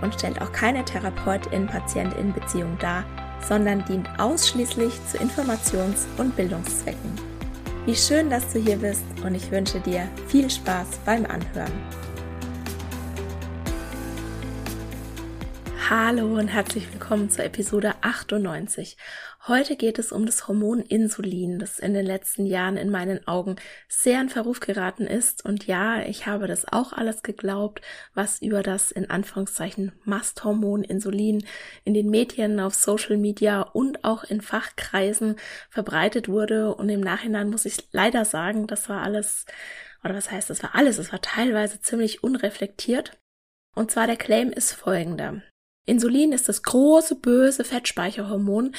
und stellt auch keine Therapeutin-Patientin-Beziehung dar, sondern dient ausschließlich zu Informations- und Bildungszwecken. Wie schön, dass du hier bist und ich wünsche dir viel Spaß beim Anhören. Hallo und herzlich willkommen zur Episode 98. Heute geht es um das Hormon Insulin, das in den letzten Jahren in meinen Augen sehr in Verruf geraten ist. Und ja, ich habe das auch alles geglaubt, was über das in Anführungszeichen Masthormon Insulin in den Medien, auf Social Media und auch in Fachkreisen verbreitet wurde. Und im Nachhinein muss ich leider sagen, das war alles, oder was heißt, das war alles, es war teilweise ziemlich unreflektiert. Und zwar der Claim ist folgender. Insulin ist das große böse Fettspeicherhormon,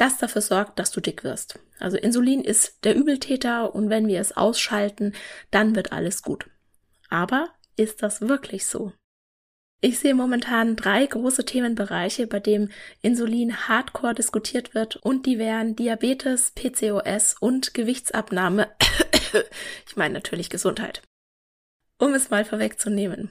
das dafür sorgt, dass du dick wirst. Also Insulin ist der Übeltäter und wenn wir es ausschalten, dann wird alles gut. Aber ist das wirklich so? Ich sehe momentan drei große Themenbereiche, bei denen Insulin hardcore diskutiert wird und die wären Diabetes, PCOS und Gewichtsabnahme. ich meine natürlich Gesundheit. Um es mal vorwegzunehmen.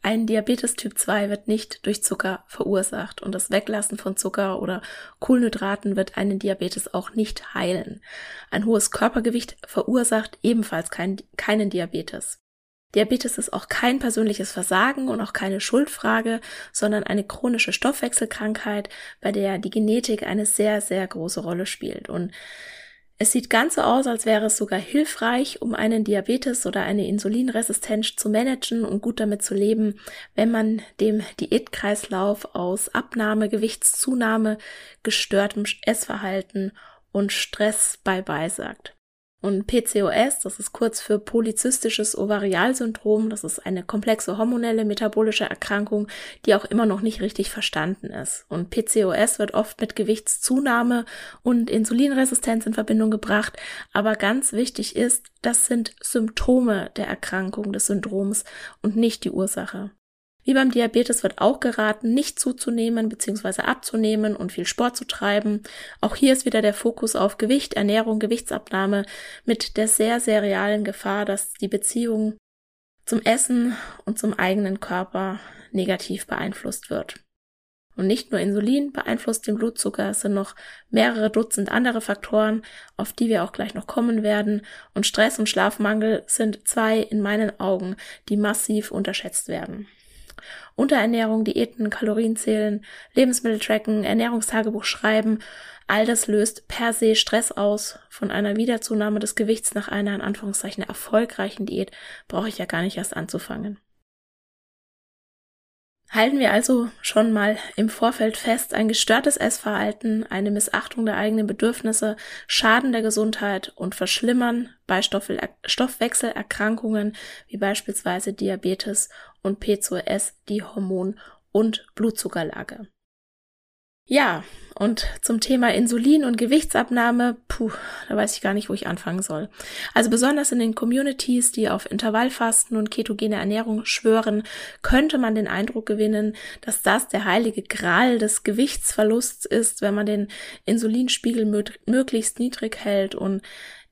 Ein Diabetes Typ 2 wird nicht durch Zucker verursacht und das Weglassen von Zucker oder Kohlenhydraten wird einen Diabetes auch nicht heilen. Ein hohes Körpergewicht verursacht ebenfalls kein, keinen Diabetes. Diabetes ist auch kein persönliches Versagen und auch keine Schuldfrage, sondern eine chronische Stoffwechselkrankheit, bei der die Genetik eine sehr, sehr große Rolle spielt. Und es sieht ganz so aus, als wäre es sogar hilfreich, um einen Diabetes oder eine Insulinresistenz zu managen und gut damit zu leben, wenn man dem Diätkreislauf aus Abnahme, Gewichtszunahme, gestörtem Essverhalten und Stress bye-bye sagt. Und PCOS, das ist kurz für polyzystisches Ovarialsyndrom, das ist eine komplexe hormonelle metabolische Erkrankung, die auch immer noch nicht richtig verstanden ist. Und PCOS wird oft mit Gewichtszunahme und Insulinresistenz in Verbindung gebracht, aber ganz wichtig ist, das sind Symptome der Erkrankung des Syndroms und nicht die Ursache. Wie beim Diabetes wird auch geraten, nicht zuzunehmen bzw. abzunehmen und viel Sport zu treiben. Auch hier ist wieder der Fokus auf Gewicht, Ernährung, Gewichtsabnahme mit der sehr, sehr realen Gefahr, dass die Beziehung zum Essen und zum eigenen Körper negativ beeinflusst wird. Und nicht nur Insulin beeinflusst den Blutzucker, es sind noch mehrere Dutzend andere Faktoren, auf die wir auch gleich noch kommen werden. Und Stress und Schlafmangel sind zwei in meinen Augen, die massiv unterschätzt werden. Unterernährung, Diäten, Kalorienzählen, Lebensmittel tracken, Ernährungstagebuch schreiben, all das löst per se Stress aus. Von einer Wiederzunahme des Gewichts nach einer in Anführungszeichen erfolgreichen Diät brauche ich ja gar nicht erst anzufangen. Halten wir also schon mal im Vorfeld fest, ein gestörtes Essverhalten, eine Missachtung der eigenen Bedürfnisse, Schaden der Gesundheit und Verschlimmern bei Stoffwechselerkrankungen wie beispielsweise Diabetes und P2S die Hormon- und Blutzuckerlage. Ja, und zum Thema Insulin und Gewichtsabnahme, puh, da weiß ich gar nicht, wo ich anfangen soll. Also besonders in den Communities, die auf Intervallfasten und ketogene Ernährung schwören, könnte man den Eindruck gewinnen, dass das der heilige Gral des Gewichtsverlusts ist, wenn man den Insulinspiegel möglichst niedrig hält und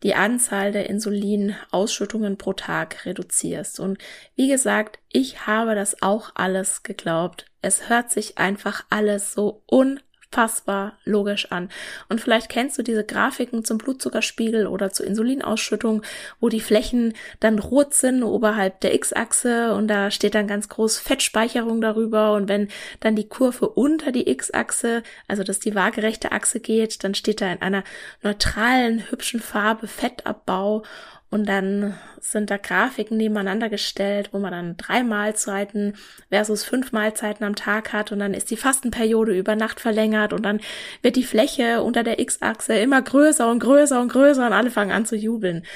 die Anzahl der Insulinausschüttungen pro Tag reduzierst. Und wie gesagt, ich habe das auch alles geglaubt. Es hört sich einfach alles so un unfassbar logisch an. Und vielleicht kennst du diese Grafiken zum Blutzuckerspiegel oder zur Insulinausschüttung, wo die Flächen dann rot sind oberhalb der X-Achse und da steht dann ganz groß Fettspeicherung darüber und wenn dann die Kurve unter die X-Achse, also dass die waagerechte Achse geht, dann steht da in einer neutralen, hübschen Farbe Fettabbau und dann sind da Grafiken nebeneinander gestellt, wo man dann drei Mahlzeiten versus fünf Mahlzeiten am Tag hat. Und dann ist die Fastenperiode über Nacht verlängert. Und dann wird die Fläche unter der X-Achse immer größer und größer und größer. Und alle fangen an zu jubeln.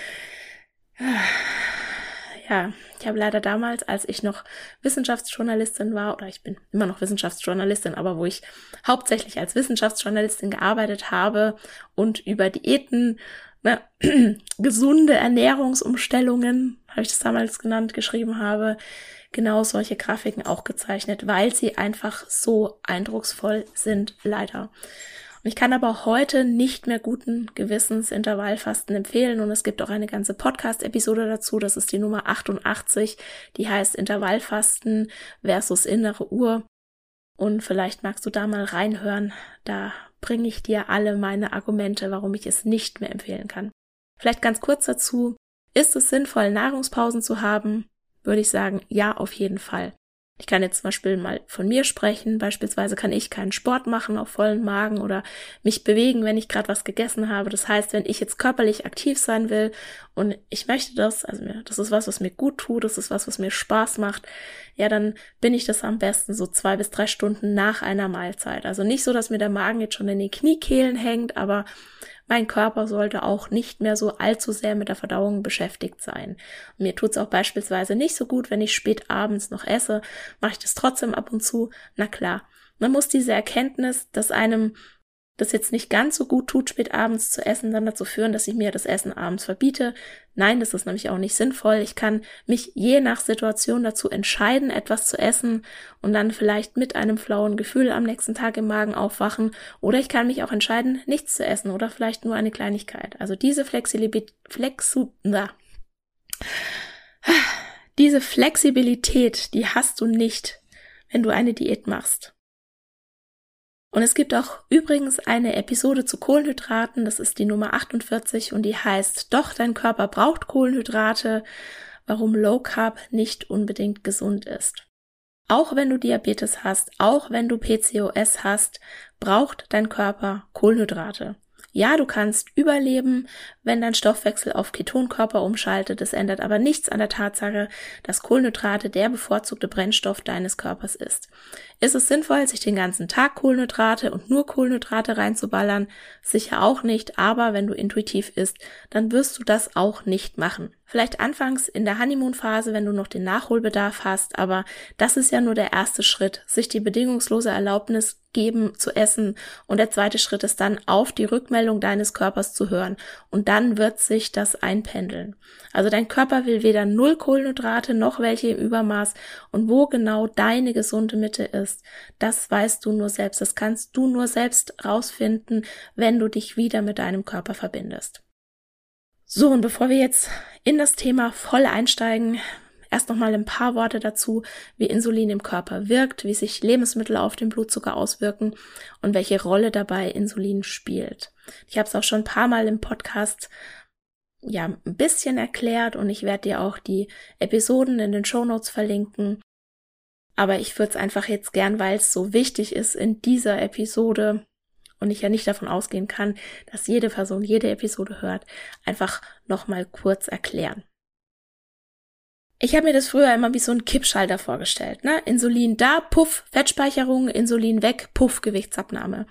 Ja, ich habe leider damals, als ich noch Wissenschaftsjournalistin war, oder ich bin immer noch Wissenschaftsjournalistin, aber wo ich hauptsächlich als Wissenschaftsjournalistin gearbeitet habe und über Diäten ne, gesunde Ernährungsumstellungen, habe ich das damals genannt, geschrieben habe, genau solche Grafiken auch gezeichnet, weil sie einfach so eindrucksvoll sind, leider. Und ich kann aber heute nicht mehr guten Gewissens Intervallfasten empfehlen und es gibt auch eine ganze Podcast-Episode dazu, das ist die Nummer 88, die heißt Intervallfasten versus innere Uhr. Und vielleicht magst du da mal reinhören, da bringe ich dir alle meine Argumente, warum ich es nicht mehr empfehlen kann. Vielleicht ganz kurz dazu. Ist es sinnvoll, Nahrungspausen zu haben? Würde ich sagen, ja, auf jeden Fall. Ich kann jetzt zum Beispiel mal von mir sprechen. Beispielsweise kann ich keinen Sport machen auf vollen Magen oder mich bewegen, wenn ich gerade was gegessen habe. Das heißt, wenn ich jetzt körperlich aktiv sein will und ich möchte das, also das ist was, was mir gut tut, das ist was, was mir Spaß macht, ja, dann bin ich das am besten so zwei bis drei Stunden nach einer Mahlzeit. Also nicht so, dass mir der Magen jetzt schon in den Kniekehlen hängt, aber mein Körper sollte auch nicht mehr so allzu sehr mit der Verdauung beschäftigt sein. Und mir tut's auch beispielsweise nicht so gut, wenn ich spät abends noch esse. Mache ich das trotzdem ab und zu? Na klar. Man muss diese Erkenntnis, dass einem das jetzt nicht ganz so gut tut, spät abends zu essen, dann dazu führen, dass ich mir das Essen abends verbiete. Nein, das ist nämlich auch nicht sinnvoll. Ich kann mich je nach Situation dazu entscheiden, etwas zu essen und dann vielleicht mit einem flauen Gefühl am nächsten Tag im Magen aufwachen. Oder ich kann mich auch entscheiden, nichts zu essen oder vielleicht nur eine Kleinigkeit. Also diese Flexibilität, Flexu, na. diese Flexibilität, die hast du nicht, wenn du eine Diät machst. Und es gibt auch übrigens eine Episode zu Kohlenhydraten, das ist die Nummer 48 und die heißt Doch, dein Körper braucht Kohlenhydrate, warum Low Carb nicht unbedingt gesund ist. Auch wenn du Diabetes hast, auch wenn du PCOS hast, braucht dein Körper Kohlenhydrate. Ja, du kannst überleben, wenn dein Stoffwechsel auf Ketonkörper umschaltet. Es ändert aber nichts an der Tatsache, dass Kohlenhydrate der bevorzugte Brennstoff deines Körpers ist. Ist es sinnvoll, sich den ganzen Tag Kohlenhydrate und nur Kohlenhydrate reinzuballern? Sicher auch nicht, aber wenn du intuitiv isst, dann wirst du das auch nicht machen. Vielleicht anfangs in der Honeymoon-Phase, wenn du noch den Nachholbedarf hast, aber das ist ja nur der erste Schritt, sich die bedingungslose Erlaubnis geben zu essen und der zweite Schritt ist dann auf die Rückmeldung deines Körpers zu hören und dann wird sich das einpendeln. Also dein Körper will weder null Kohlenhydrate noch welche im Übermaß und wo genau deine gesunde Mitte ist, das weißt du nur selbst, das kannst du nur selbst rausfinden, wenn du dich wieder mit deinem Körper verbindest. So, und bevor wir jetzt in das Thema voll einsteigen, Erst nochmal ein paar Worte dazu, wie Insulin im Körper wirkt, wie sich Lebensmittel auf den Blutzucker auswirken und welche Rolle dabei Insulin spielt. Ich habe es auch schon ein paar Mal im Podcast ja ein bisschen erklärt und ich werde dir auch die Episoden in den Show Notes verlinken. Aber ich würde es einfach jetzt gern, weil es so wichtig ist in dieser Episode und ich ja nicht davon ausgehen kann, dass jede Person jede Episode hört, einfach nochmal kurz erklären. Ich habe mir das früher immer wie so ein Kippschalter vorgestellt. Ne? Insulin da, puff, Fettspeicherung, Insulin weg, puff, Gewichtsabnahme.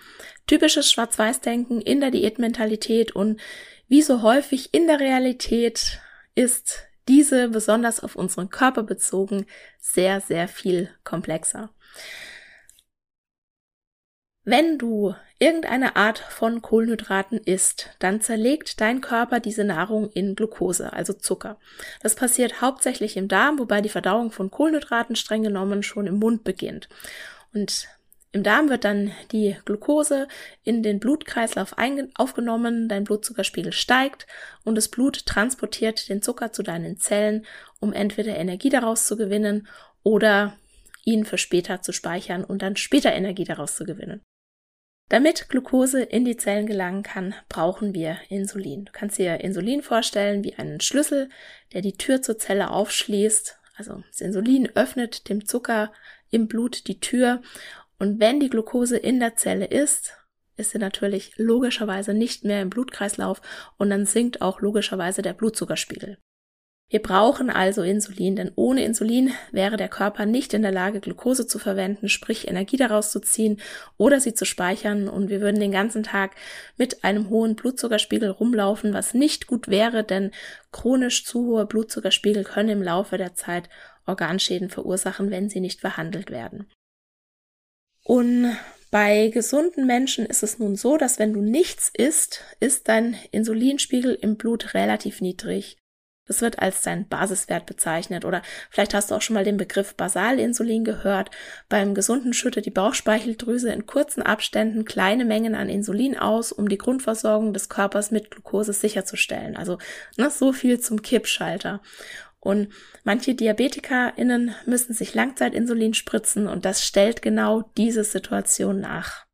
Typisches Schwarz-Weiß-Denken in der Diätmentalität und wie so häufig in der Realität ist diese, besonders auf unseren Körper bezogen, sehr, sehr viel komplexer. Wenn du irgendeine Art von Kohlenhydraten isst, dann zerlegt dein Körper diese Nahrung in Glucose, also Zucker. Das passiert hauptsächlich im Darm, wobei die Verdauung von Kohlenhydraten streng genommen schon im Mund beginnt. Und im Darm wird dann die Glucose in den Blutkreislauf aufgenommen, dein Blutzuckerspiegel steigt und das Blut transportiert den Zucker zu deinen Zellen, um entweder Energie daraus zu gewinnen oder ihn für später zu speichern und dann später Energie daraus zu gewinnen. Damit Glucose in die Zellen gelangen kann, brauchen wir Insulin. Du kannst dir Insulin vorstellen wie einen Schlüssel, der die Tür zur Zelle aufschließt. Also das Insulin öffnet dem Zucker im Blut die Tür und wenn die Glucose in der Zelle ist, ist sie natürlich logischerweise nicht mehr im Blutkreislauf und dann sinkt auch logischerweise der Blutzuckerspiegel. Wir brauchen also Insulin, denn ohne Insulin wäre der Körper nicht in der Lage, Glucose zu verwenden, sprich Energie daraus zu ziehen oder sie zu speichern und wir würden den ganzen Tag mit einem hohen Blutzuckerspiegel rumlaufen, was nicht gut wäre, denn chronisch zu hohe Blutzuckerspiegel können im Laufe der Zeit Organschäden verursachen, wenn sie nicht behandelt werden. Und bei gesunden Menschen ist es nun so, dass wenn du nichts isst, ist dein Insulinspiegel im Blut relativ niedrig. Das wird als dein Basiswert bezeichnet. Oder vielleicht hast du auch schon mal den Begriff Basalinsulin gehört. Beim Gesunden schüttet die Bauchspeicheldrüse in kurzen Abständen kleine Mengen an Insulin aus, um die Grundversorgung des Körpers mit Glucose sicherzustellen. Also ne, so viel zum Kippschalter. Und manche DiabetikerInnen müssen sich Langzeitinsulin spritzen und das stellt genau diese Situation nach.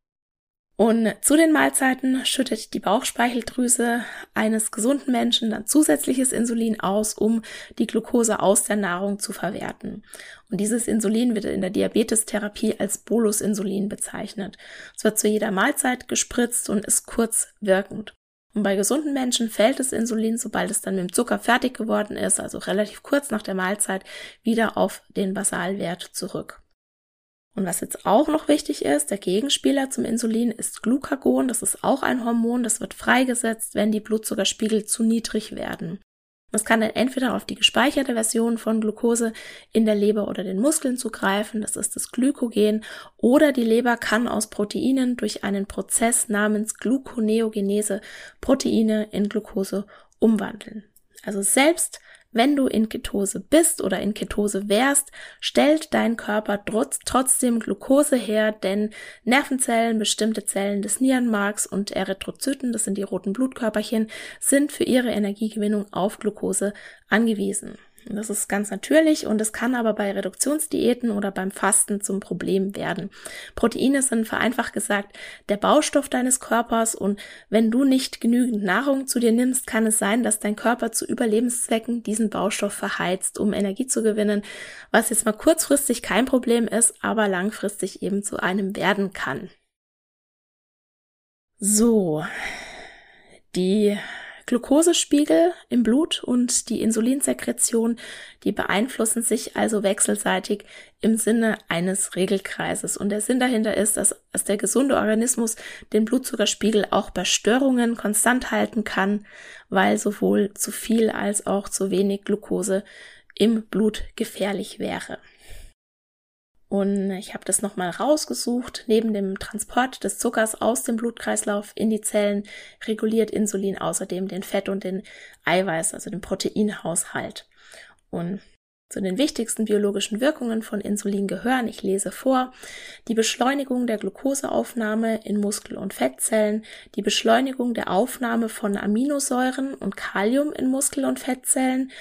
Und zu den Mahlzeiten schüttet die Bauchspeicheldrüse eines gesunden Menschen dann zusätzliches Insulin aus, um die Glucose aus der Nahrung zu verwerten. Und dieses Insulin wird in der Diabetestherapie als Bolusinsulin bezeichnet. Es wird zu jeder Mahlzeit gespritzt und ist kurz wirkend. Und bei gesunden Menschen fällt das Insulin, sobald es dann mit dem Zucker fertig geworden ist, also relativ kurz nach der Mahlzeit, wieder auf den Basalwert zurück. Und was jetzt auch noch wichtig ist, der Gegenspieler zum Insulin ist Glucagon. Das ist auch ein Hormon, das wird freigesetzt, wenn die Blutzuckerspiegel zu niedrig werden. Das kann dann entweder auf die gespeicherte Version von Glucose in der Leber oder den Muskeln zugreifen, das ist das Glykogen, oder die Leber kann aus Proteinen durch einen Prozess namens Gluconeogenese Proteine in Glucose umwandeln. Also selbst wenn du in Ketose bist oder in Ketose wärst, stellt dein Körper trotz, trotzdem Glucose her, denn Nervenzellen, bestimmte Zellen des Nierenmarks und Erythrozyten, das sind die roten Blutkörperchen, sind für ihre Energiegewinnung auf Glucose angewiesen. Das ist ganz natürlich und es kann aber bei Reduktionsdiäten oder beim Fasten zum Problem werden. Proteine sind vereinfacht gesagt der Baustoff deines Körpers und wenn du nicht genügend Nahrung zu dir nimmst, kann es sein, dass dein Körper zu Überlebenszwecken diesen Baustoff verheizt, um Energie zu gewinnen, was jetzt mal kurzfristig kein Problem ist, aber langfristig eben zu einem werden kann. So, die Glukosespiegel im Blut und die Insulinsekretion, die beeinflussen sich also wechselseitig im Sinne eines Regelkreises. Und der Sinn dahinter ist, dass, dass der gesunde Organismus den Blutzuckerspiegel auch bei Störungen konstant halten kann, weil sowohl zu viel als auch zu wenig Glucose im Blut gefährlich wäre. Und ich habe das nochmal rausgesucht. Neben dem Transport des Zuckers aus dem Blutkreislauf in die Zellen reguliert Insulin außerdem den Fett- und den Eiweiß, also den Proteinhaushalt. Und zu den wichtigsten biologischen Wirkungen von Insulin gehören, ich lese vor, die Beschleunigung der Glukoseaufnahme in Muskel- und Fettzellen, die Beschleunigung der Aufnahme von Aminosäuren und Kalium in Muskel- und Fettzellen,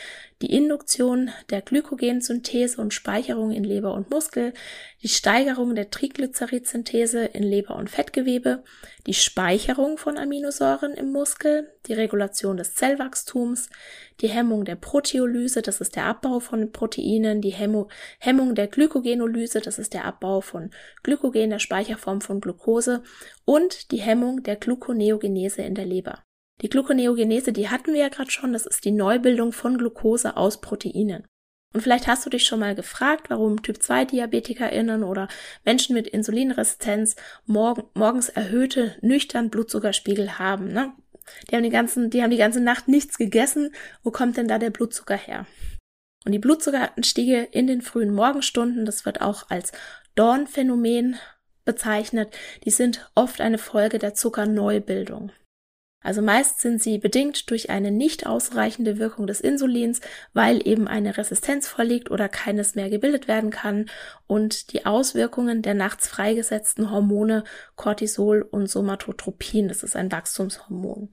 die Induktion der Glykogensynthese und Speicherung in Leber und Muskel, die Steigerung der Triglycerid-Synthese in Leber und Fettgewebe, die Speicherung von Aminosäuren im Muskel, die Regulation des Zellwachstums, die Hemmung der Proteolyse, das ist der Abbau von Proteinen, die Hemmung der Glykogenolyse, das ist der Abbau von Glykogen, der Speicherform von Glucose und die Hemmung der Gluconeogenese in der Leber. Die Gluconeogenese, die hatten wir ja gerade schon, das ist die Neubildung von Glucose aus Proteinen. Und vielleicht hast du dich schon mal gefragt, warum Typ-2-DiabetikerInnen oder Menschen mit Insulinresistenz morgen, morgens erhöhte, nüchtern Blutzuckerspiegel haben. Ne? Die haben die, ganzen, die haben die ganze Nacht nichts gegessen. Wo kommt denn da der Blutzucker her? Und die Blutzuckeranstiege in den frühen Morgenstunden, das wird auch als Dawn-Phänomen bezeichnet, die sind oft eine Folge der Zuckerneubildung. Also meist sind sie bedingt durch eine nicht ausreichende Wirkung des Insulins, weil eben eine Resistenz vorliegt oder keines mehr gebildet werden kann und die Auswirkungen der nachts freigesetzten Hormone Cortisol und Somatotropin, das ist ein Wachstumshormon.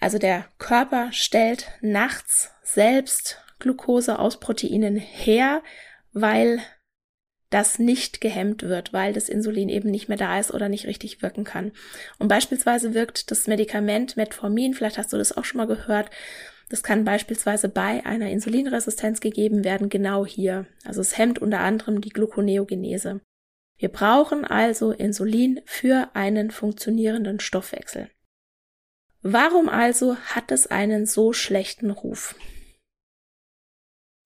Also der Körper stellt nachts selbst Glucose aus Proteinen her, weil das nicht gehemmt wird, weil das Insulin eben nicht mehr da ist oder nicht richtig wirken kann. Und beispielsweise wirkt das Medikament Metformin, vielleicht hast du das auch schon mal gehört, das kann beispielsweise bei einer Insulinresistenz gegeben werden, genau hier. Also es hemmt unter anderem die Gluconeogenese. Wir brauchen also Insulin für einen funktionierenden Stoffwechsel. Warum also hat es einen so schlechten Ruf?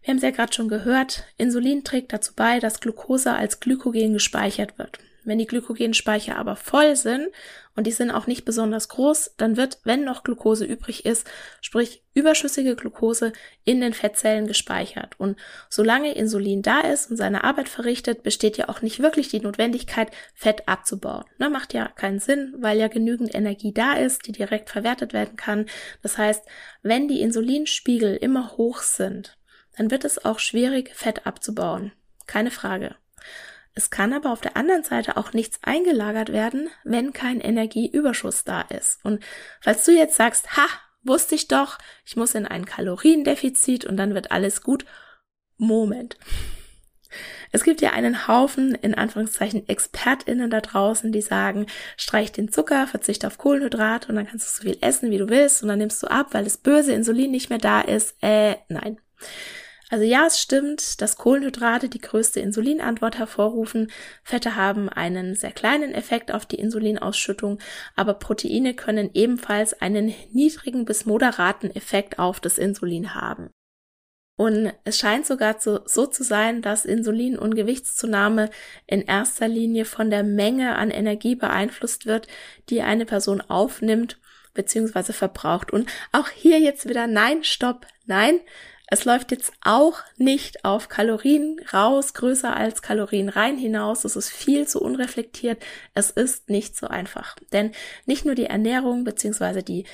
Wir haben es ja gerade schon gehört, Insulin trägt dazu bei, dass Glucose als Glykogen gespeichert wird. Wenn die Glykogenspeicher aber voll sind und die sind auch nicht besonders groß, dann wird, wenn noch Glucose übrig ist, sprich überschüssige Glucose in den Fettzellen gespeichert. Und solange Insulin da ist und seine Arbeit verrichtet, besteht ja auch nicht wirklich die Notwendigkeit, Fett abzubauen. Ne, macht ja keinen Sinn, weil ja genügend Energie da ist, die direkt verwertet werden kann. Das heißt, wenn die Insulinspiegel immer hoch sind, dann wird es auch schwierig, Fett abzubauen. Keine Frage. Es kann aber auf der anderen Seite auch nichts eingelagert werden, wenn kein Energieüberschuss da ist. Und falls du jetzt sagst, ha, wusste ich doch, ich muss in ein Kaloriendefizit und dann wird alles gut. Moment. Es gibt ja einen Haufen, in Anführungszeichen, ExpertInnen da draußen, die sagen, streich den Zucker, verzichte auf Kohlenhydrate und dann kannst du so viel essen, wie du willst und dann nimmst du ab, weil das böse Insulin nicht mehr da ist. Äh, nein. Also ja, es stimmt, dass Kohlenhydrate die größte Insulinantwort hervorrufen. Fette haben einen sehr kleinen Effekt auf die Insulinausschüttung, aber Proteine können ebenfalls einen niedrigen bis moderaten Effekt auf das Insulin haben. Und es scheint sogar zu, so zu sein, dass Insulin und Gewichtszunahme in erster Linie von der Menge an Energie beeinflusst wird, die eine Person aufnimmt bzw. verbraucht. Und auch hier jetzt wieder nein, stopp, nein. Es läuft jetzt auch nicht auf Kalorien raus, größer als Kalorien rein hinaus. Das ist viel zu unreflektiert. Es ist nicht so einfach. Denn nicht nur die Ernährung beziehungsweise die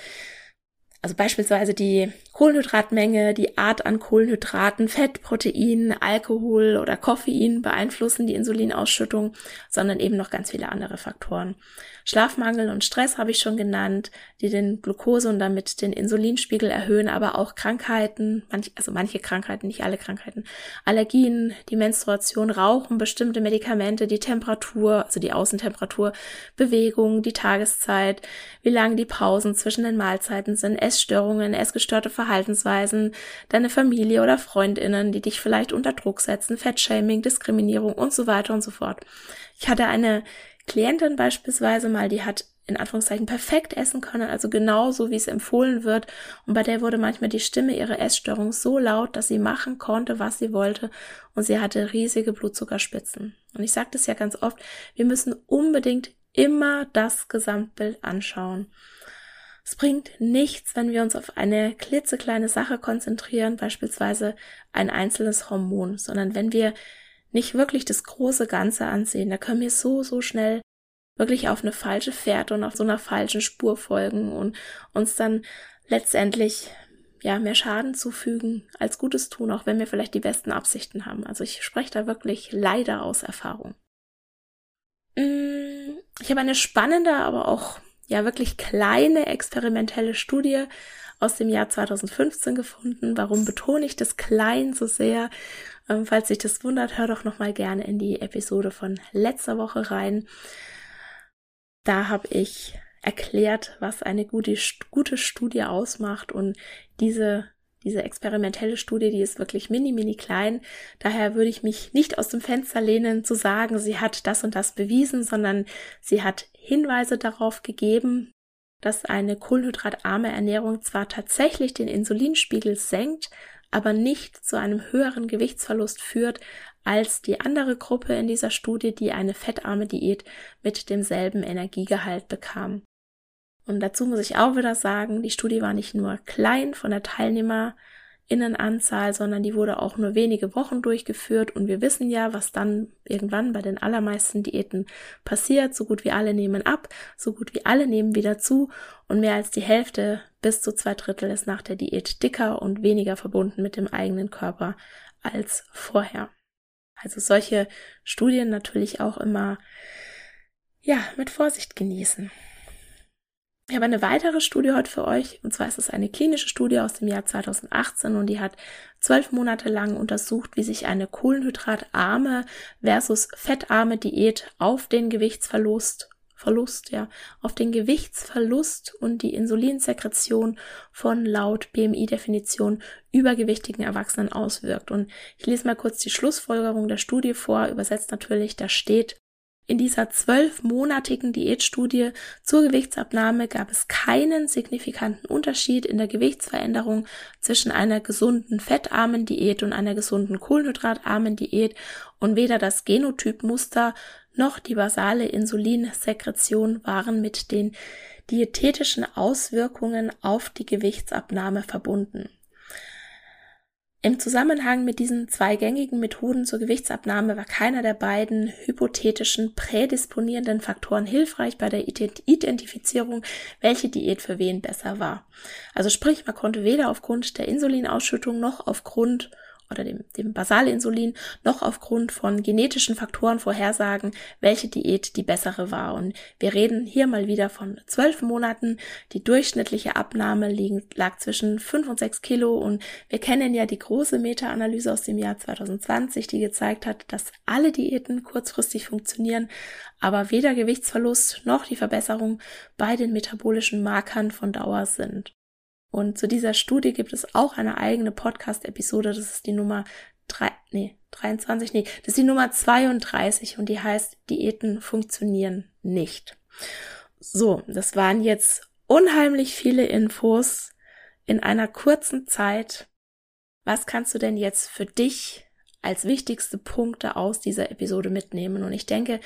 also beispielsweise die Kohlenhydratmenge, die Art an Kohlenhydraten, Fett, Protein, Alkohol oder Koffein beeinflussen die Insulinausschüttung, sondern eben noch ganz viele andere Faktoren. Schlafmangel und Stress habe ich schon genannt, die den Glucose und damit den Insulinspiegel erhöhen, aber auch Krankheiten, manch, also manche Krankheiten, nicht alle Krankheiten, Allergien, die Menstruation, Rauchen, bestimmte Medikamente, die Temperatur, also die Außentemperatur, Bewegung, die Tageszeit, wie lang die Pausen zwischen den Mahlzeiten sind, Essstörungen, essgestörte Verhaltensweisen, deine Familie oder Freundinnen, die dich vielleicht unter Druck setzen, Fettshaming, Diskriminierung und so weiter und so fort. Ich hatte eine Klientin beispielsweise mal, die hat in Anführungszeichen perfekt essen können, also genauso wie es empfohlen wird. Und bei der wurde manchmal die Stimme ihrer Essstörung so laut, dass sie machen konnte, was sie wollte. Und sie hatte riesige Blutzuckerspitzen. Und ich sage das ja ganz oft, wir müssen unbedingt immer das Gesamtbild anschauen. Es bringt nichts, wenn wir uns auf eine klitzekleine Sache konzentrieren, beispielsweise ein einzelnes Hormon, sondern wenn wir nicht wirklich das große Ganze ansehen. Da können wir so, so schnell wirklich auf eine falsche Fährte und auf so einer falschen Spur folgen und uns dann letztendlich ja mehr Schaden zufügen als Gutes tun, auch wenn wir vielleicht die besten Absichten haben. Also ich spreche da wirklich leider aus Erfahrung. Mm, ich habe eine spannende, aber auch ja wirklich kleine experimentelle Studie aus dem Jahr 2015 gefunden. Warum betone ich das klein so sehr? Ähm, falls sich das wundert, hör doch noch mal gerne in die Episode von letzter Woche rein. Da habe ich erklärt, was eine gute, gute Studie ausmacht und diese diese experimentelle Studie, die ist wirklich mini, mini klein. Daher würde ich mich nicht aus dem Fenster lehnen zu sagen, sie hat das und das bewiesen, sondern sie hat Hinweise darauf gegeben, dass eine kohlenhydratarme Ernährung zwar tatsächlich den Insulinspiegel senkt, aber nicht zu einem höheren Gewichtsverlust führt als die andere Gruppe in dieser Studie, die eine fettarme Diät mit demselben Energiegehalt bekam. Und dazu muss ich auch wieder sagen, die Studie war nicht nur klein von der Teilnehmer Innenanzahl, sondern die wurde auch nur wenige Wochen durchgeführt und wir wissen ja, was dann irgendwann bei den allermeisten Diäten passiert. So gut wie alle nehmen ab, so gut wie alle nehmen wieder zu und mehr als die Hälfte bis zu zwei Drittel ist nach der Diät dicker und weniger verbunden mit dem eigenen Körper als vorher. Also solche Studien natürlich auch immer ja mit Vorsicht genießen. Ich habe eine weitere Studie heute für euch, und zwar ist es eine klinische Studie aus dem Jahr 2018 und die hat zwölf Monate lang untersucht, wie sich eine kohlenhydratarme versus fettarme Diät auf den Gewichtsverlust Verlust, ja, auf den Gewichtsverlust und die Insulinsekretion von laut BMI-Definition übergewichtigen Erwachsenen auswirkt. Und ich lese mal kurz die Schlussfolgerung der Studie vor, übersetzt natürlich, da steht, in dieser zwölfmonatigen Diätstudie zur Gewichtsabnahme gab es keinen signifikanten Unterschied in der Gewichtsveränderung zwischen einer gesunden fettarmen Diät und einer gesunden kohlenhydratarmen Diät und weder das Genotypmuster noch die basale Insulinsekretion waren mit den diätetischen Auswirkungen auf die Gewichtsabnahme verbunden. Im Zusammenhang mit diesen zwei gängigen Methoden zur Gewichtsabnahme war keiner der beiden hypothetischen prädisponierenden Faktoren hilfreich bei der Identifizierung, welche Diät für wen besser war. Also sprich, man konnte weder aufgrund der Insulinausschüttung noch aufgrund oder dem, dem Basalinsulin noch aufgrund von genetischen Faktoren vorhersagen, welche Diät die bessere war. Und wir reden hier mal wieder von zwölf Monaten. Die durchschnittliche Abnahme lag zwischen fünf und sechs Kilo und wir kennen ja die große Meta-Analyse aus dem Jahr 2020, die gezeigt hat, dass alle Diäten kurzfristig funktionieren, aber weder Gewichtsverlust noch die Verbesserung bei den metabolischen Markern von Dauer sind. Und zu dieser Studie gibt es auch eine eigene Podcast-Episode. Das ist die Nummer drei, nee, 23, nee, das ist die Nummer 32 und die heißt Diäten funktionieren nicht. So, das waren jetzt unheimlich viele Infos in einer kurzen Zeit. Was kannst du denn jetzt für dich als wichtigste Punkte aus dieser Episode mitnehmen? Und ich denke,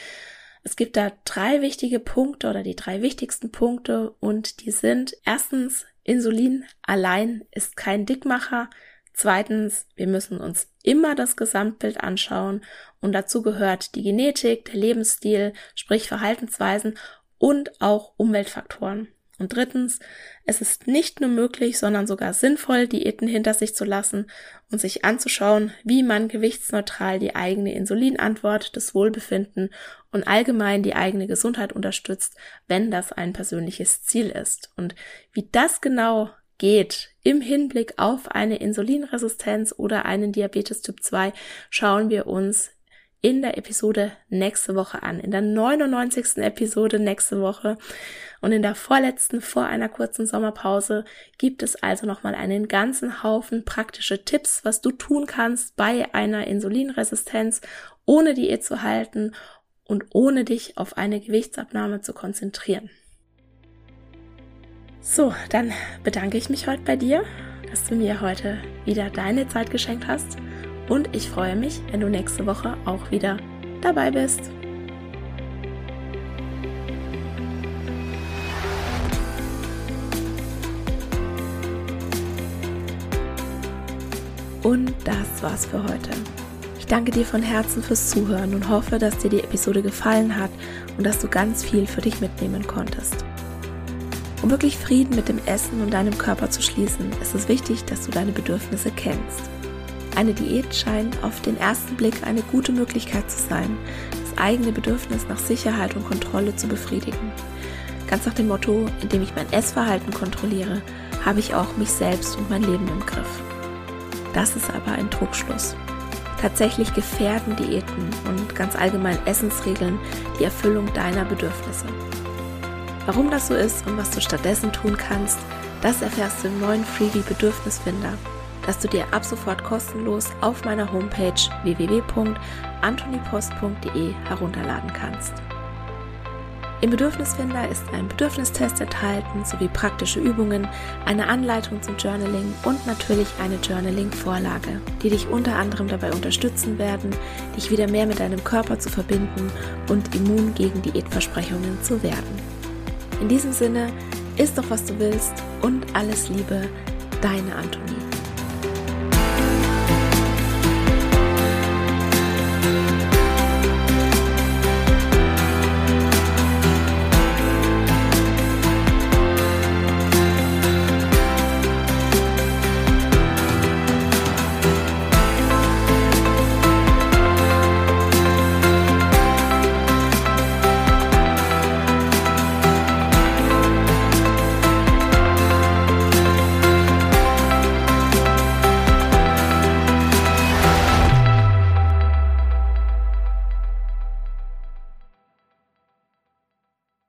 es gibt da drei wichtige Punkte oder die drei wichtigsten Punkte und die sind erstens Insulin allein ist kein Dickmacher. Zweitens, wir müssen uns immer das Gesamtbild anschauen und dazu gehört die Genetik, der Lebensstil, sprich Verhaltensweisen und auch Umweltfaktoren. Und drittens, es ist nicht nur möglich, sondern sogar sinnvoll, Diäten hinter sich zu lassen und sich anzuschauen, wie man gewichtsneutral die eigene Insulinantwort, das Wohlbefinden und allgemein die eigene Gesundheit unterstützt, wenn das ein persönliches Ziel ist. Und wie das genau geht im Hinblick auf eine Insulinresistenz oder einen Diabetes Typ 2, schauen wir uns in der Episode nächste Woche an. In der 99. Episode nächste Woche und in der vorletzten vor einer kurzen Sommerpause gibt es also nochmal einen ganzen Haufen praktische Tipps, was du tun kannst bei einer Insulinresistenz, ohne Diät zu halten und ohne dich auf eine Gewichtsabnahme zu konzentrieren. So, dann bedanke ich mich heute bei dir, dass du mir heute wieder deine Zeit geschenkt hast und ich freue mich, wenn du nächste Woche auch wieder dabei bist. Und das war's für heute. Ich danke dir von Herzen fürs Zuhören und hoffe, dass dir die Episode gefallen hat und dass du ganz viel für dich mitnehmen konntest. Um wirklich Frieden mit dem Essen und deinem Körper zu schließen, ist es wichtig, dass du deine Bedürfnisse kennst. Eine Diät scheint auf den ersten Blick eine gute Möglichkeit zu sein, das eigene Bedürfnis nach Sicherheit und Kontrolle zu befriedigen. Ganz nach dem Motto, indem ich mein Essverhalten kontrolliere, habe ich auch mich selbst und mein Leben im Griff. Das ist aber ein Trugschluss. Tatsächlich gefährden Diäten und ganz allgemein Essensregeln die Erfüllung deiner Bedürfnisse. Warum das so ist und was du stattdessen tun kannst, das erfährst du im neuen Freebie Bedürfnisfinder das du dir ab sofort kostenlos auf meiner Homepage www.antonipost.de herunterladen kannst. Im Bedürfnisfinder ist ein Bedürfnistest enthalten sowie praktische Übungen, eine Anleitung zum Journaling und natürlich eine Journaling-Vorlage, die dich unter anderem dabei unterstützen werden, dich wieder mehr mit deinem Körper zu verbinden und immun gegen Diätversprechungen zu werden. In diesem Sinne, isst doch was du willst und alles Liebe, deine Antonie.